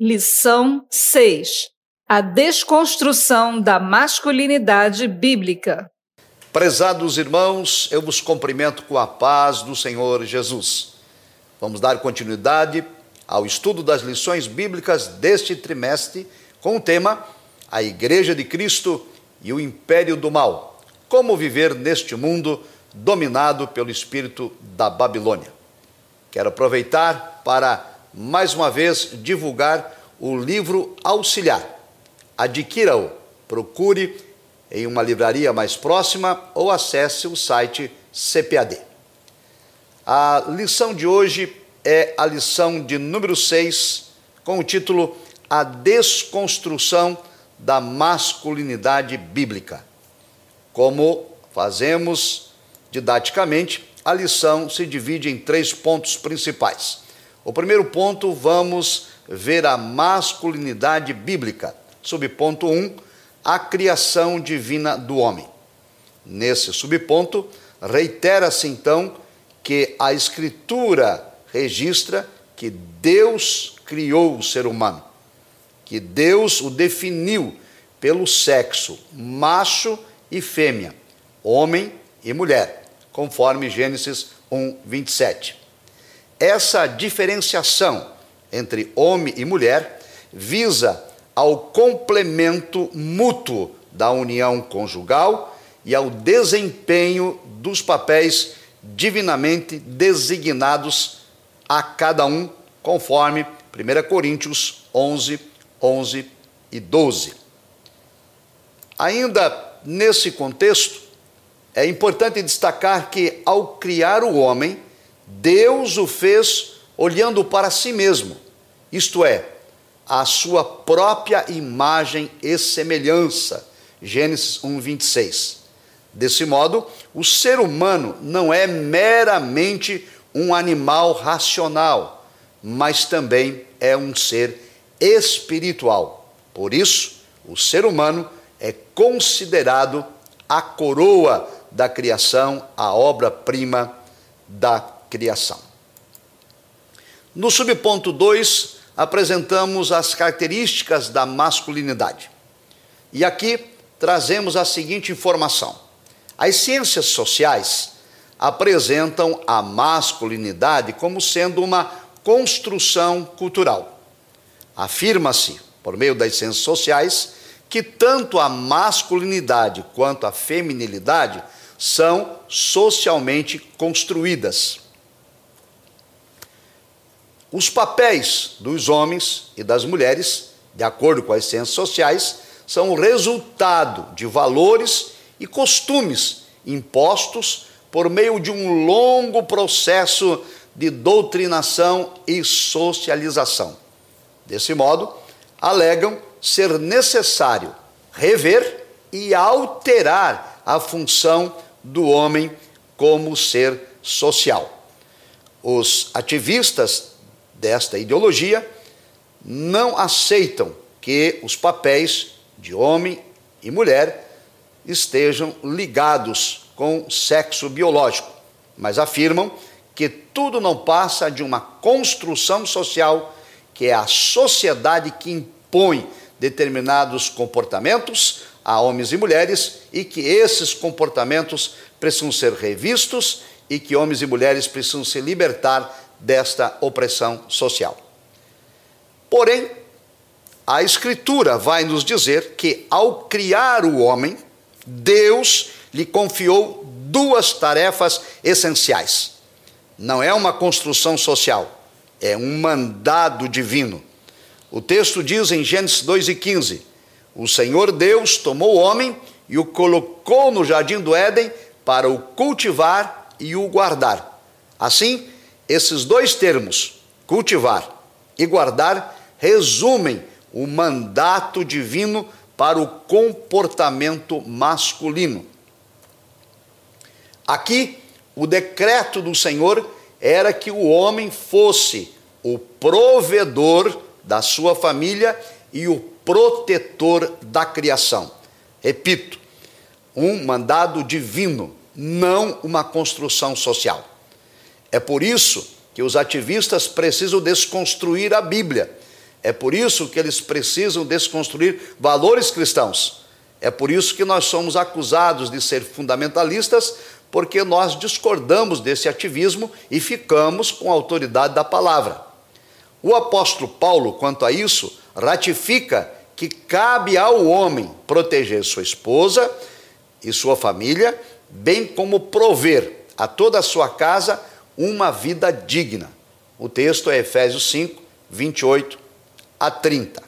Lição 6: A desconstrução da masculinidade bíblica. Prezados irmãos, eu vos cumprimento com a paz do Senhor Jesus. Vamos dar continuidade ao estudo das lições bíblicas deste trimestre com o tema A Igreja de Cristo e o Império do Mal. Como viver neste mundo dominado pelo espírito da Babilônia. Quero aproveitar para mais uma vez divulgar o livro auxiliar. Adquira-o, procure em uma livraria mais próxima ou acesse o site CPAD. A lição de hoje é a lição de número 6, com o título A Desconstrução da Masculinidade Bíblica. Como fazemos didaticamente, a lição se divide em três pontos principais. O primeiro ponto, vamos ver a masculinidade bíblica. Subponto 1, um, a criação divina do homem. Nesse subponto, reitera-se então que a Escritura registra que Deus criou o ser humano, que Deus o definiu pelo sexo macho e fêmea, homem e mulher, conforme Gênesis 1, 27. Essa diferenciação entre homem e mulher visa ao complemento mútuo da união conjugal e ao desempenho dos papéis divinamente designados a cada um, conforme 1 Coríntios 11, 11 e 12. Ainda nesse contexto, é importante destacar que, ao criar o homem, Deus o fez olhando para si mesmo, isto é, a sua própria imagem e semelhança. Gênesis 1, 26. Desse modo, o ser humano não é meramente um animal racional, mas também é um ser espiritual. Por isso, o ser humano é considerado a coroa da criação, a obra-prima da criação. No subponto 2, apresentamos as características da masculinidade. E aqui trazemos a seguinte informação: as ciências sociais apresentam a masculinidade como sendo uma construção cultural. Afirma-se, por meio das ciências sociais, que tanto a masculinidade quanto a feminilidade são socialmente construídas. Os papéis dos homens e das mulheres, de acordo com as ciências sociais, são o resultado de valores e costumes impostos por meio de um longo processo de doutrinação e socialização. Desse modo, alegam ser necessário rever e alterar a função do homem como ser social. Os ativistas desta ideologia não aceitam que os papéis de homem e mulher estejam ligados com sexo biológico, mas afirmam que tudo não passa de uma construção social que é a sociedade que impõe determinados comportamentos a homens e mulheres e que esses comportamentos precisam ser revistos e que homens e mulheres precisam se libertar desta opressão social. Porém, a Escritura vai nos dizer que, ao criar o homem, Deus lhe confiou duas tarefas essenciais. Não é uma construção social, é um mandado divino. O texto diz em Gênesis 2,15: O Senhor Deus tomou o homem e o colocou no jardim do Éden para o cultivar e o guardar. Assim, esses dois termos, cultivar e guardar, resumem o mandato divino para o comportamento masculino. Aqui, o decreto do Senhor era que o homem fosse o provedor da sua família e o protetor da criação. Repito, um mandado divino, não uma construção social. É por isso que os ativistas precisam desconstruir a Bíblia, É por isso que eles precisam desconstruir valores cristãos. É por isso que nós somos acusados de ser fundamentalistas, porque nós discordamos desse ativismo e ficamos com a autoridade da palavra. O apóstolo Paulo, quanto a isso, ratifica que cabe ao homem proteger sua esposa e sua família, bem como prover a toda a sua casa uma vida digna. O texto é Efésios 5, 28 a 30.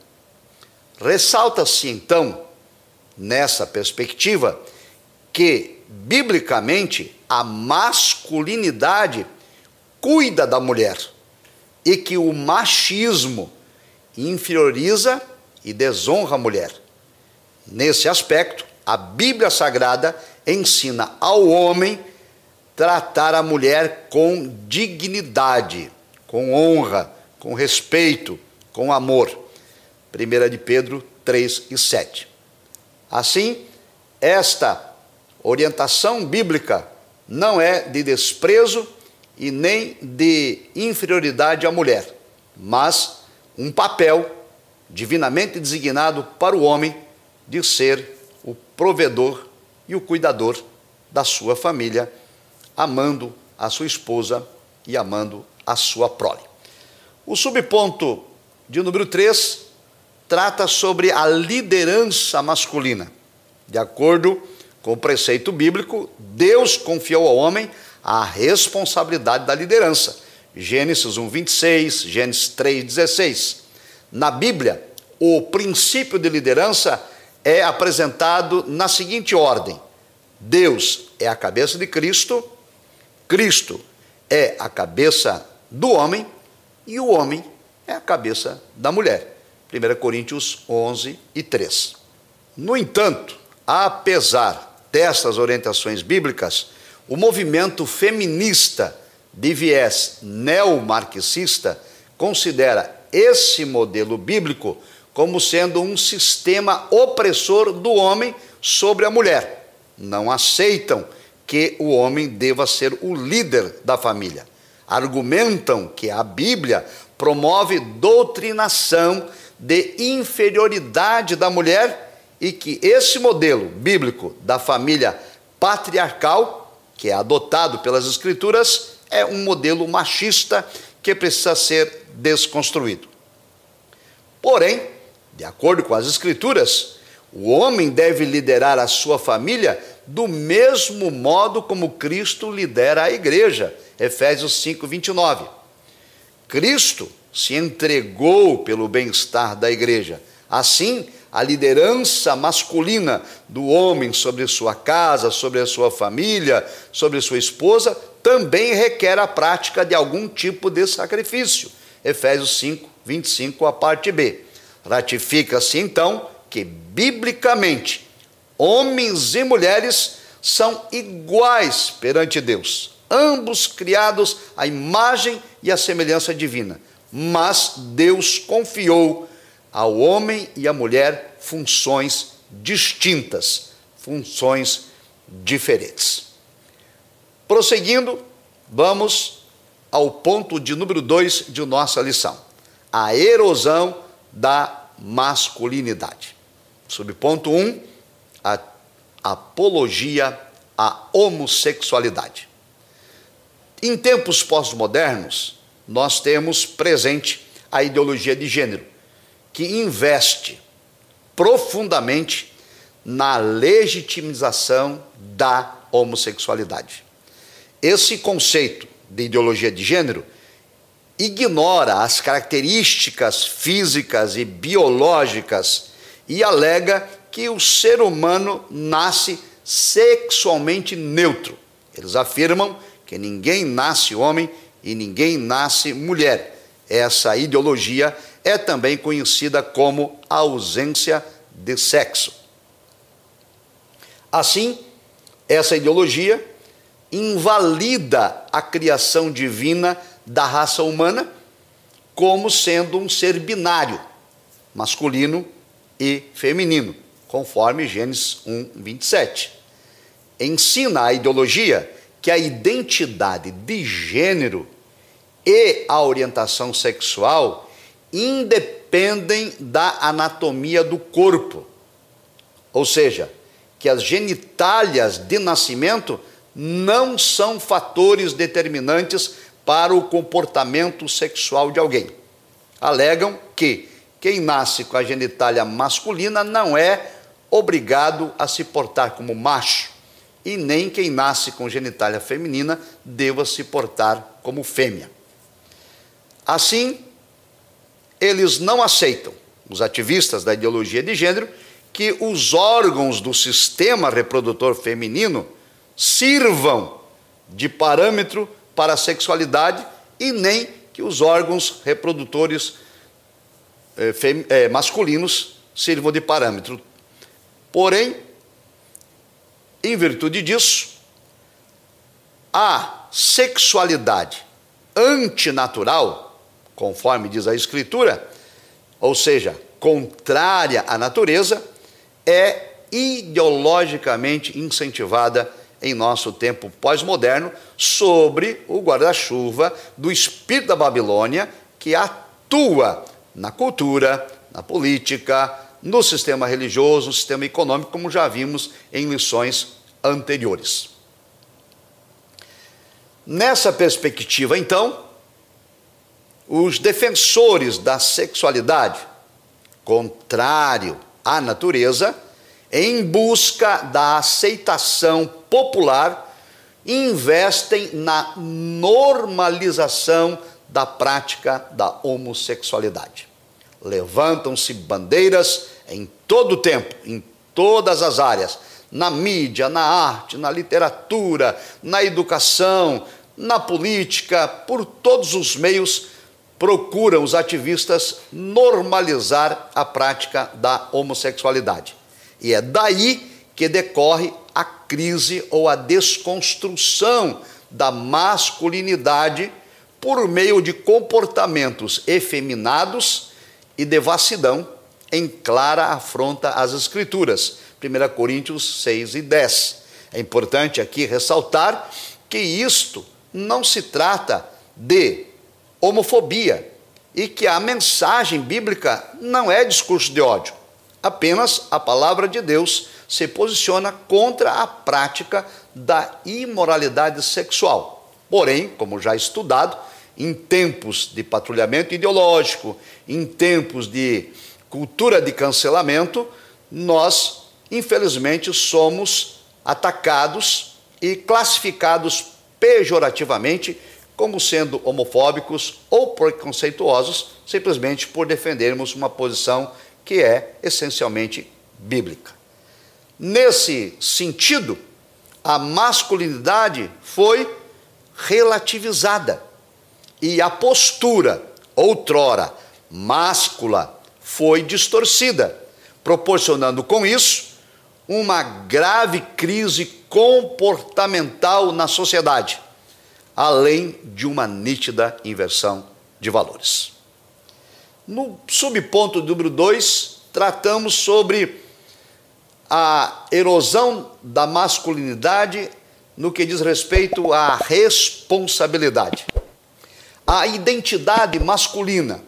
Ressalta-se então, nessa perspectiva, que, biblicamente, a masculinidade cuida da mulher e que o machismo inferioriza e desonra a mulher. Nesse aspecto, a Bíblia Sagrada ensina ao homem tratar a mulher com dignidade, com honra, com respeito, com amor. 1 de Pedro 3 e 7. Assim, esta orientação bíblica não é de desprezo e nem de inferioridade à mulher, mas um papel divinamente designado para o homem de ser o provedor e o cuidador da sua família, amando a sua esposa e amando a sua prole. O subponto de número 3 trata sobre a liderança masculina. De acordo com o preceito bíblico, Deus confiou ao homem a responsabilidade da liderança. Gênesis 1, 26, Gênesis 3, 16. Na Bíblia, o princípio de liderança é apresentado na seguinte ordem: Deus é a cabeça de Cristo, Cristo é a cabeça do homem e o homem é a cabeça da mulher. 1 Coríntios 11 e 3. No entanto, apesar destas orientações bíblicas, o movimento feminista de viés neomarxista considera esse modelo bíblico como sendo um sistema opressor do homem sobre a mulher. Não aceitam que o homem deva ser o líder da família. Argumentam que a Bíblia promove doutrinação de inferioridade da mulher e que esse modelo bíblico da família patriarcal, que é adotado pelas Escrituras, é um modelo machista que precisa ser desconstruído. Porém, de acordo com as Escrituras, o homem deve liderar a sua família do mesmo modo como Cristo lidera a igreja. Efésios 5, 29. Cristo se entregou pelo bem-estar da igreja. Assim, a liderança masculina do homem sobre sua casa, sobre a sua família, sobre sua esposa, também requer a prática de algum tipo de sacrifício. Efésios 5, 25, a parte B. Ratifica-se então que, biblicamente, homens e mulheres são iguais perante Deus, ambos criados à imagem e à semelhança divina. Mas Deus confiou ao homem e à mulher funções distintas, funções diferentes. Prosseguindo, vamos ao ponto de número 2 de nossa lição: a erosão da masculinidade. Subponto 1, um, a apologia à homossexualidade. Em tempos pós-modernos, nós temos presente a ideologia de gênero, que investe profundamente na legitimização da homossexualidade. Esse conceito de ideologia de gênero ignora as características físicas e biológicas e alega que o ser humano nasce sexualmente neutro. Eles afirmam que ninguém nasce homem e ninguém nasce mulher. Essa ideologia é também conhecida como ausência de sexo. Assim, essa ideologia invalida a criação divina da raça humana como sendo um ser binário, masculino e feminino, conforme Gênesis 1, 27. Ensina a ideologia que a identidade de gênero e a orientação sexual independem da anatomia do corpo. Ou seja, que as genitálias de nascimento não são fatores determinantes para o comportamento sexual de alguém. Alegam que quem nasce com a genitália masculina não é obrigado a se portar como macho, e nem quem nasce com genitália feminina deva se portar como fêmea. Assim, eles não aceitam, os ativistas da ideologia de gênero, que os órgãos do sistema reprodutor feminino sirvam de parâmetro para a sexualidade e nem que os órgãos reprodutores eh, eh, masculinos sirvam de parâmetro. Porém, em virtude disso, a sexualidade antinatural, conforme diz a Escritura, ou seja, contrária à natureza, é ideologicamente incentivada em nosso tempo pós-moderno sobre o guarda-chuva do espírito da Babilônia que atua na cultura, na política, no sistema religioso, no sistema econômico, como já vimos em lições anteriores. Nessa perspectiva, então, os defensores da sexualidade, contrário à natureza, em busca da aceitação popular, investem na normalização da prática da homossexualidade. Levantam-se bandeiras em todo o tempo, em todas as áreas, na mídia, na arte, na literatura, na educação, na política, por todos os meios, procuram os ativistas normalizar a prática da homossexualidade. E é daí que decorre a crise ou a desconstrução da masculinidade por meio de comportamentos efeminados e devassidão em clara afronta às Escrituras. 1 Coríntios 6 e 10. É importante aqui ressaltar que isto não se trata de homofobia e que a mensagem bíblica não é discurso de ódio. Apenas a palavra de Deus se posiciona contra a prática da imoralidade sexual. Porém, como já estudado, em tempos de patrulhamento ideológico, em tempos de cultura de cancelamento, nós, infelizmente, somos atacados e classificados pejorativamente como sendo homofóbicos ou preconceituosos, simplesmente por defendermos uma posição que é essencialmente bíblica. Nesse sentido, a masculinidade foi relativizada e a postura, outrora máscula, foi distorcida, proporcionando com isso uma grave crise comportamental na sociedade, além de uma nítida inversão de valores. No subponto número 2, tratamos sobre a erosão da masculinidade no que diz respeito à responsabilidade. A identidade masculina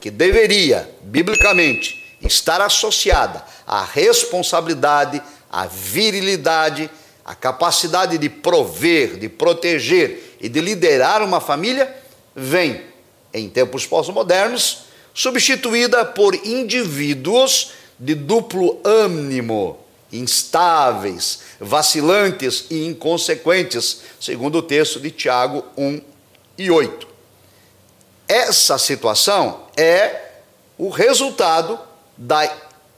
que deveria, biblicamente, estar associada à responsabilidade, à virilidade, à capacidade de prover, de proteger e de liderar uma família, vem, em tempos pós-modernos, substituída por indivíduos de duplo ânimo, instáveis, vacilantes e inconsequentes, segundo o texto de Tiago 1 e 8. Essa situação é o resultado da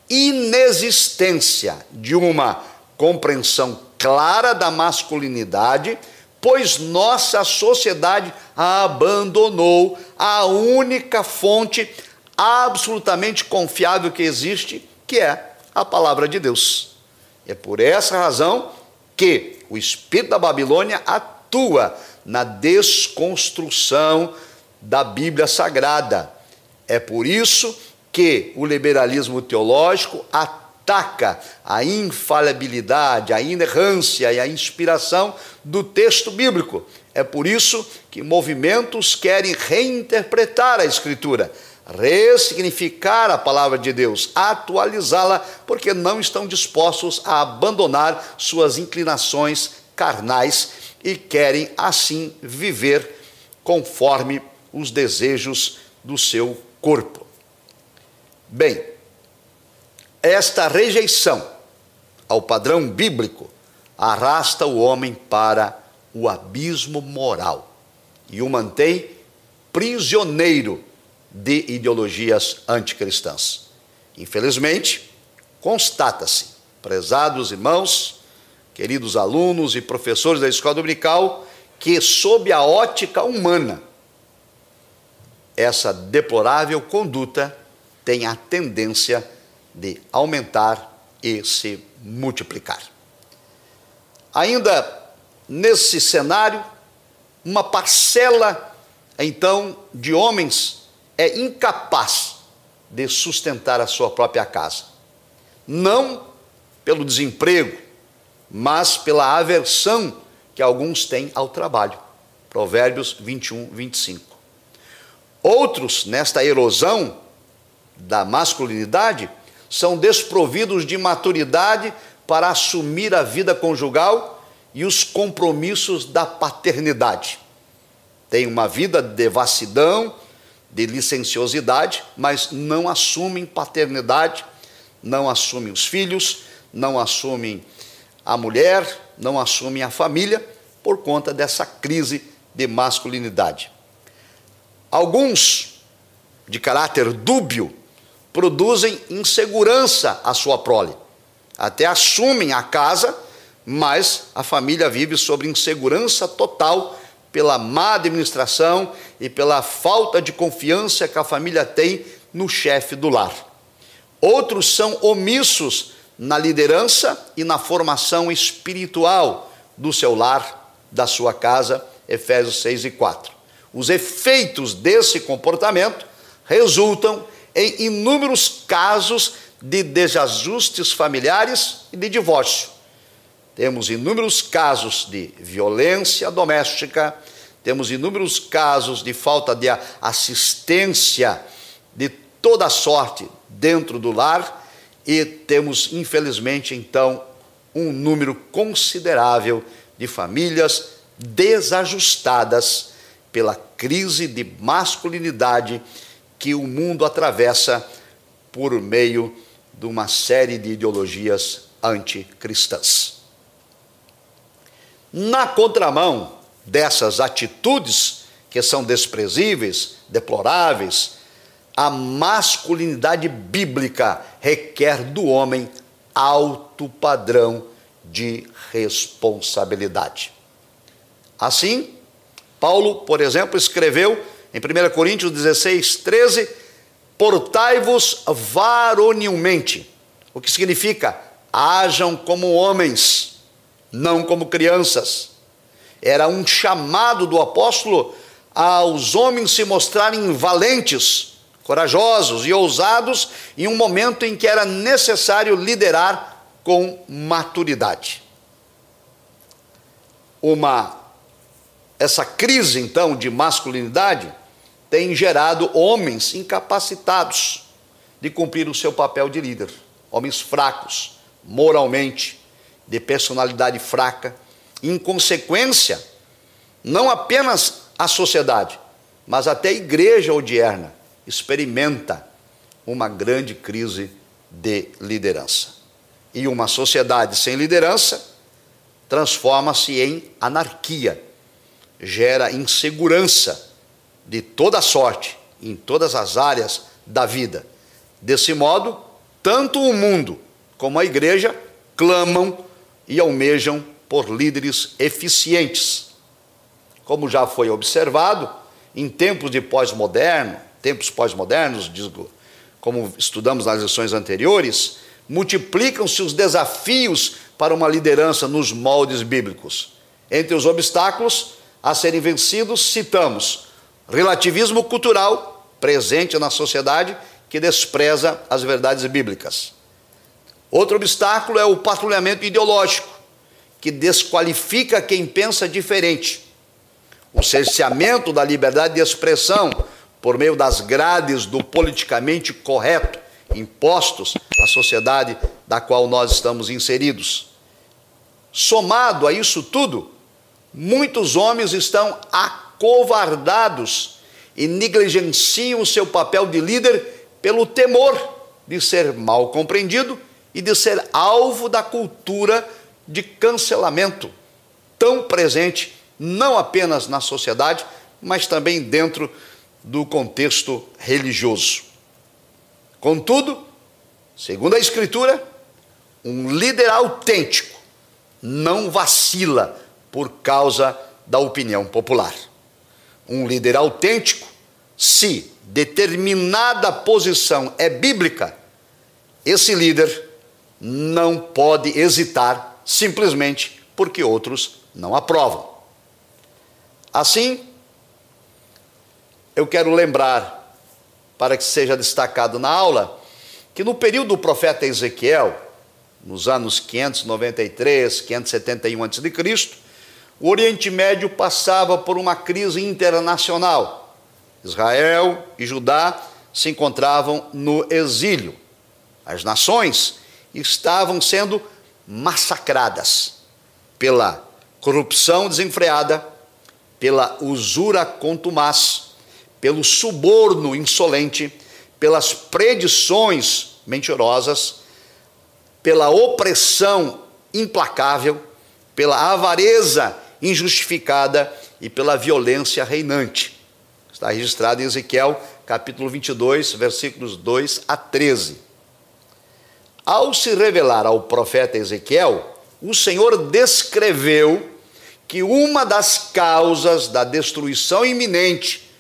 inexistência de uma compreensão clara da masculinidade, pois nossa sociedade abandonou a única fonte absolutamente confiável que existe, que é a palavra de Deus. É por essa razão que o espírito da Babilônia atua na desconstrução da Bíblia Sagrada. É por isso que o liberalismo teológico ataca a infalibilidade, a inerrância e a inspiração do texto bíblico. É por isso que movimentos querem reinterpretar a Escritura, ressignificar a palavra de Deus, atualizá-la, porque não estão dispostos a abandonar suas inclinações carnais e querem assim viver conforme os desejos do seu corpo. Bem, esta rejeição ao padrão bíblico arrasta o homem para o abismo moral e o mantém prisioneiro de ideologias anticristãs. Infelizmente, constata-se, prezados irmãos, queridos alunos e professores da escola dominical, que, sob a ótica humana, essa deplorável conduta tem a tendência de aumentar e se multiplicar. Ainda nesse cenário, uma parcela então de homens é incapaz de sustentar a sua própria casa. Não pelo desemprego, mas pela aversão que alguns têm ao trabalho. Provérbios 21, 25. Outros, nesta erosão da masculinidade, são desprovidos de maturidade para assumir a vida conjugal e os compromissos da paternidade. Tem uma vida de devassidão, de licenciosidade, mas não assumem paternidade, não assumem os filhos, não assumem a mulher, não assumem a família por conta dessa crise de masculinidade. Alguns, de caráter dúbio, produzem insegurança à sua prole. Até assumem a casa, mas a família vive sobre insegurança total pela má administração e pela falta de confiança que a família tem no chefe do lar. Outros são omissos na liderança e na formação espiritual do seu lar, da sua casa, Efésios 6 e 4. Os efeitos desse comportamento resultam em inúmeros casos de desajustes familiares e de divórcio. Temos inúmeros casos de violência doméstica, temos inúmeros casos de falta de assistência de toda sorte dentro do lar e temos, infelizmente, então, um número considerável de famílias desajustadas pela crise de masculinidade que o mundo atravessa por meio de uma série de ideologias anticristãs. Na contramão dessas atitudes que são desprezíveis, deploráveis, a masculinidade bíblica requer do homem alto padrão de responsabilidade. Assim, Paulo, por exemplo, escreveu em 1 Coríntios 16, 13: Portai-vos varonilmente, o que significa hajam como homens, não como crianças. Era um chamado do apóstolo aos homens se mostrarem valentes, corajosos e ousados em um momento em que era necessário liderar com maturidade. Uma essa crise então de masculinidade tem gerado homens incapacitados de cumprir o seu papel de líder, homens fracos, moralmente, de personalidade fraca. Em consequência, não apenas a sociedade, mas até a igreja odierna experimenta uma grande crise de liderança. E uma sociedade sem liderança transforma-se em anarquia, gera insegurança de toda sorte, em todas as áreas da vida. Desse modo, tanto o mundo como a igreja clamam e almejam por líderes eficientes. Como já foi observado, em tempos de pós-moderno, tempos pós-modernos, como estudamos nas lições anteriores, multiplicam-se os desafios para uma liderança nos moldes bíblicos. Entre os obstáculos a serem vencidos, citamos relativismo cultural presente na sociedade que despreza as verdades bíblicas. Outro obstáculo é o patrulhamento ideológico, que desqualifica quem pensa diferente. O cerceamento da liberdade de expressão por meio das grades do politicamente correto impostos à sociedade da qual nós estamos inseridos. Somado a isso tudo, muitos homens estão acovardados e negligenciam o seu papel de líder pelo temor de ser mal compreendido e de ser alvo da cultura de cancelamento, tão presente não apenas na sociedade, mas também dentro do contexto religioso. Contudo, segundo a Escritura, um líder autêntico não vacila por causa da opinião popular. Um líder autêntico, se determinada posição é bíblica, esse líder não pode hesitar simplesmente porque outros não aprovam. Assim, eu quero lembrar, para que seja destacado na aula, que no período do profeta Ezequiel, nos anos 593, 571 a.C., o Oriente Médio passava por uma crise internacional. Israel e Judá se encontravam no exílio. As nações estavam sendo massacradas pela corrupção desenfreada, pela usura contumaz, pelo suborno insolente, pelas predições mentirosas, pela opressão implacável, pela avareza injustificada e pela violência reinante. Está registrado em Ezequiel, capítulo 22, versículos 2 a 13. Ao se revelar ao profeta Ezequiel, o Senhor descreveu que uma das causas da destruição iminente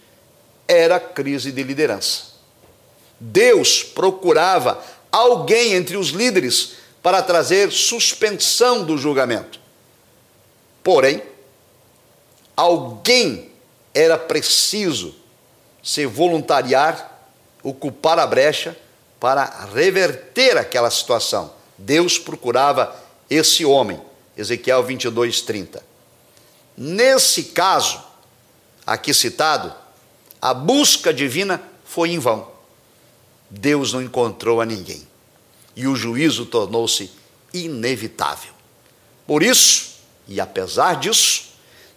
era a crise de liderança. Deus procurava alguém entre os líderes para trazer suspensão do julgamento. Porém, alguém era preciso se voluntariar, ocupar a brecha para reverter aquela situação. Deus procurava esse homem. Ezequiel 22, 30. Nesse caso, aqui citado, a busca divina foi em vão. Deus não encontrou a ninguém. E o juízo tornou-se inevitável. Por isso, e apesar disso,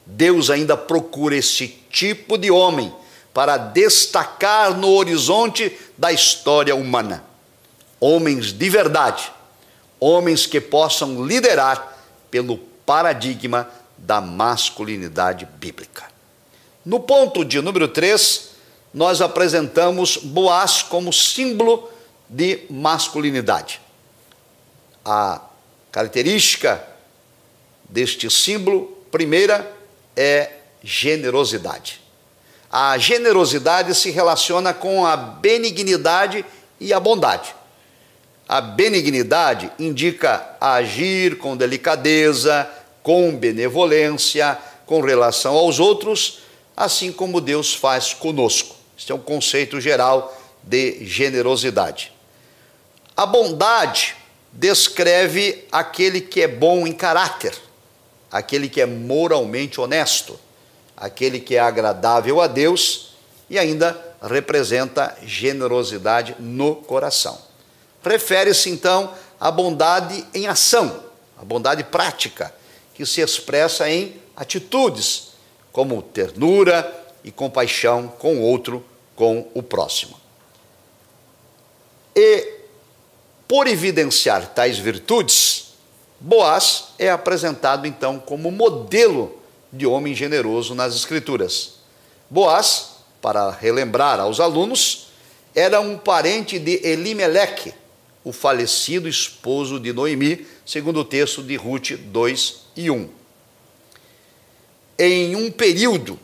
Deus ainda procura esse tipo de homem para destacar no horizonte da história humana. Homens de verdade, homens que possam liderar pelo paradigma da masculinidade bíblica. No ponto de número 3, nós apresentamos Boaz como símbolo de masculinidade. A característica deste símbolo, primeira, é generosidade. A generosidade se relaciona com a benignidade e a bondade. A benignidade indica agir com delicadeza, com benevolência, com relação aos outros, assim como Deus faz conosco. Este é um conceito geral de generosidade. A bondade descreve aquele que é bom em caráter, aquele que é moralmente honesto, aquele que é agradável a Deus e ainda representa generosidade no coração. Refere-se então à bondade em ação, a bondade prática, que se expressa em atitudes, como ternura e compaixão com o outro, com o próximo. E, por evidenciar tais virtudes, Boaz é apresentado então como modelo de homem generoso nas Escrituras. Boaz, para relembrar aos alunos, era um parente de Elimeleque, o falecido esposo de Noemi, segundo o texto de Ruth 2 e 1. Em um período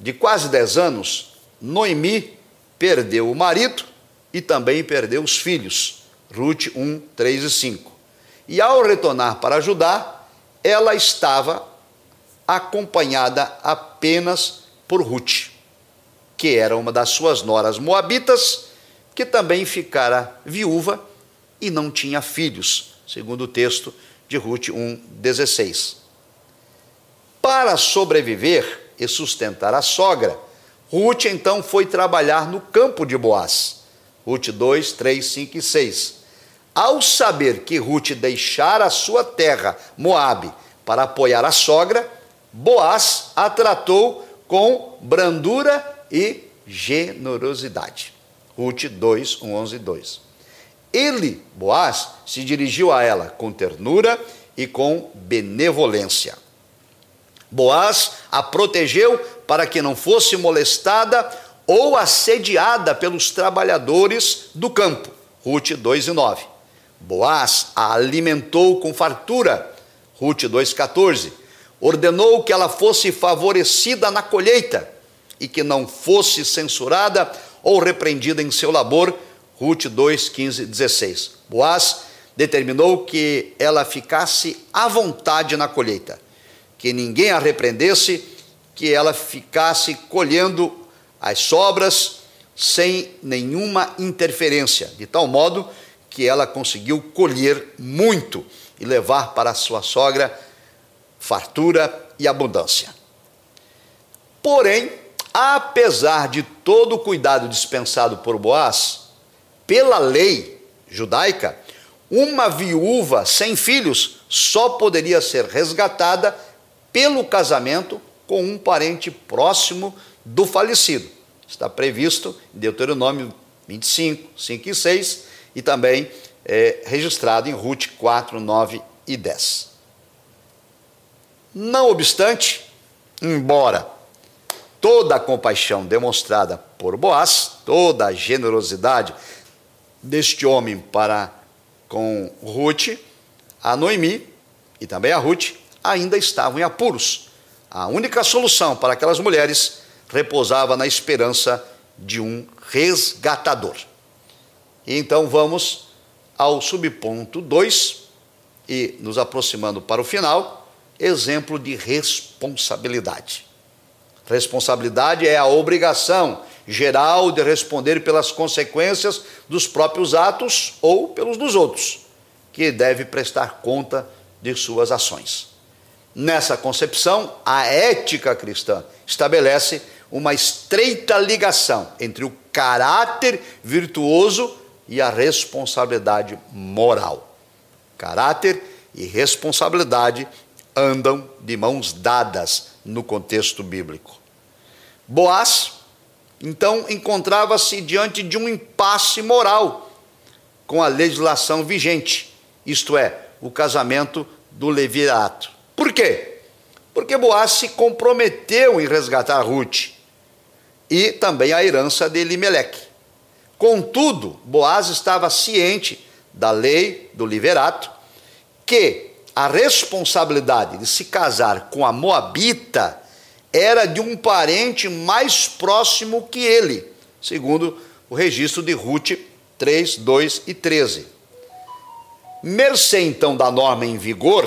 de quase 10 anos, Noemi perdeu o marido e também perdeu os filhos. Ruth 1, 3 e 5. E ao retornar para Judá, ela estava acompanhada apenas por Ruth, que era uma das suas noras moabitas que também ficara viúva e não tinha filhos, segundo o texto de Ruth 1,16. Para sobreviver e sustentar a sogra, Ruth então foi trabalhar no campo de Boaz. Ruth 2, 3, 5 e 6. Ao saber que Ruth deixara sua terra, Moabe, para apoiar a sogra, Boaz a tratou com brandura e generosidade. Ruth 2, 1, 11 e 2. Ele, Boaz, se dirigiu a ela com ternura e com benevolência. Boaz a protegeu para que não fosse molestada ou assediada pelos trabalhadores do campo. Ruth 2 e 9. Boaz a alimentou com fartura. Ruth 2,14. Ordenou que ela fosse favorecida na colheita e que não fosse censurada ou repreendida em seu labor. Ruth 2, 15 16. Boaz determinou que ela ficasse à vontade na colheita, que ninguém a repreendesse, que ela ficasse colhendo as sobras sem nenhuma interferência, de tal modo que ela conseguiu colher muito e levar para sua sogra fartura e abundância. Porém, apesar de todo o cuidado dispensado por Boaz, pela lei judaica, uma viúva sem filhos só poderia ser resgatada pelo casamento com um parente próximo do falecido. Está previsto em Deuteronômio 25, 5 e 6 e também é, registrado em Ruth 4, 9 e 10. Não obstante, embora toda a compaixão demonstrada por Boaz, toda a generosidade deste homem para com Ruth, a Noemi e também a Ruth ainda estavam em apuros. A única solução para aquelas mulheres repousava na esperança de um resgatador. Então vamos ao subponto 2 e nos aproximando para o final, exemplo de responsabilidade. Responsabilidade é a obrigação geral de responder pelas consequências dos próprios atos ou pelos dos outros, que deve prestar conta de suas ações. Nessa concepção, a ética cristã estabelece uma estreita ligação entre o caráter virtuoso e a responsabilidade moral. Caráter e responsabilidade andam de mãos dadas no contexto bíblico. Boaz, então, encontrava-se diante de um impasse moral com a legislação vigente, isto é, o casamento do levirato. Por quê? Porque Boaz se comprometeu em resgatar Ruth e também a herança de Elimeleque. Contudo, Boaz estava ciente da lei do liverato, que a responsabilidade de se casar com a Moabita era de um parente mais próximo que ele, segundo o registro de Ruth 3, 2 e 13. Mercê então da norma em vigor,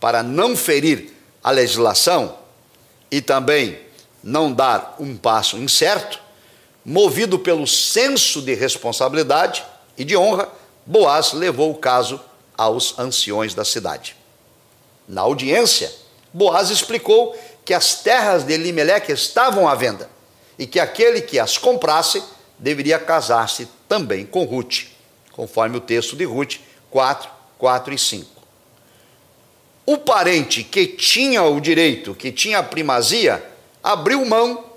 para não ferir a legislação e também não dar um passo incerto, movido pelo senso de responsabilidade e de honra, Boaz levou o caso aos anciões da cidade. Na audiência, Boaz explicou que as terras de Elimelec estavam à venda e que aquele que as comprasse deveria casar-se também com Ruth, conforme o texto de Ruth 4, 4 e 5. O parente que tinha o direito, que tinha a primazia, abriu mão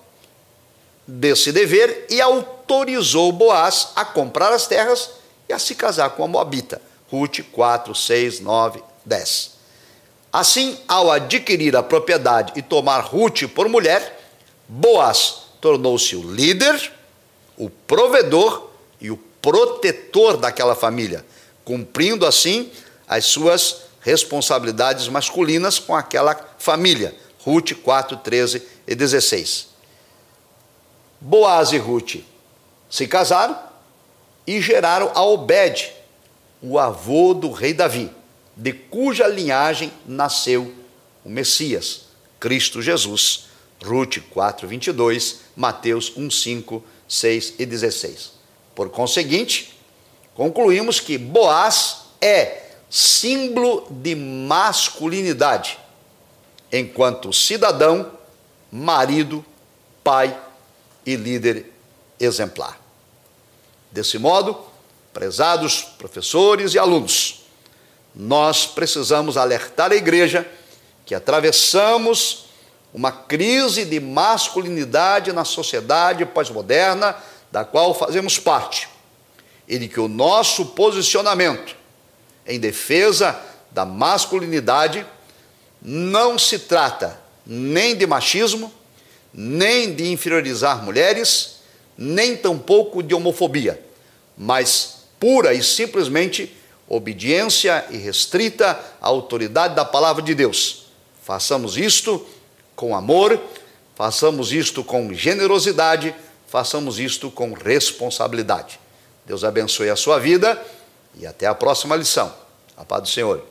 desse dever e autorizou Boaz a comprar as terras e a se casar com a Moabita. Ruth 4, 6, 9, 10. Assim, ao adquirir a propriedade e tomar Ruth por mulher, Boaz tornou-se o líder, o provedor e o protetor daquela família, cumprindo assim as suas responsabilidades masculinas com aquela família. Ruth 4, 13 e 16. Boaz e Ruth se casaram e geraram a Obed, o avô do rei Davi, de cuja linhagem nasceu o Messias, Cristo Jesus. Ruth 4, 22, Mateus 1, 5, 6 e 16. Por conseguinte, concluímos que Boaz é símbolo de masculinidade, enquanto cidadão marido, pai e líder exemplar. Desse modo, prezados professores e alunos, nós precisamos alertar a igreja que atravessamos uma crise de masculinidade na sociedade pós-moderna, da qual fazemos parte, e de que o nosso posicionamento em defesa da masculinidade não se trata nem de machismo, nem de inferiorizar mulheres, nem tampouco de homofobia, mas pura e simplesmente obediência irrestrita à autoridade da palavra de Deus. Façamos isto com amor, façamos isto com generosidade, façamos isto com responsabilidade. Deus abençoe a sua vida e até a próxima lição. A paz do Senhor.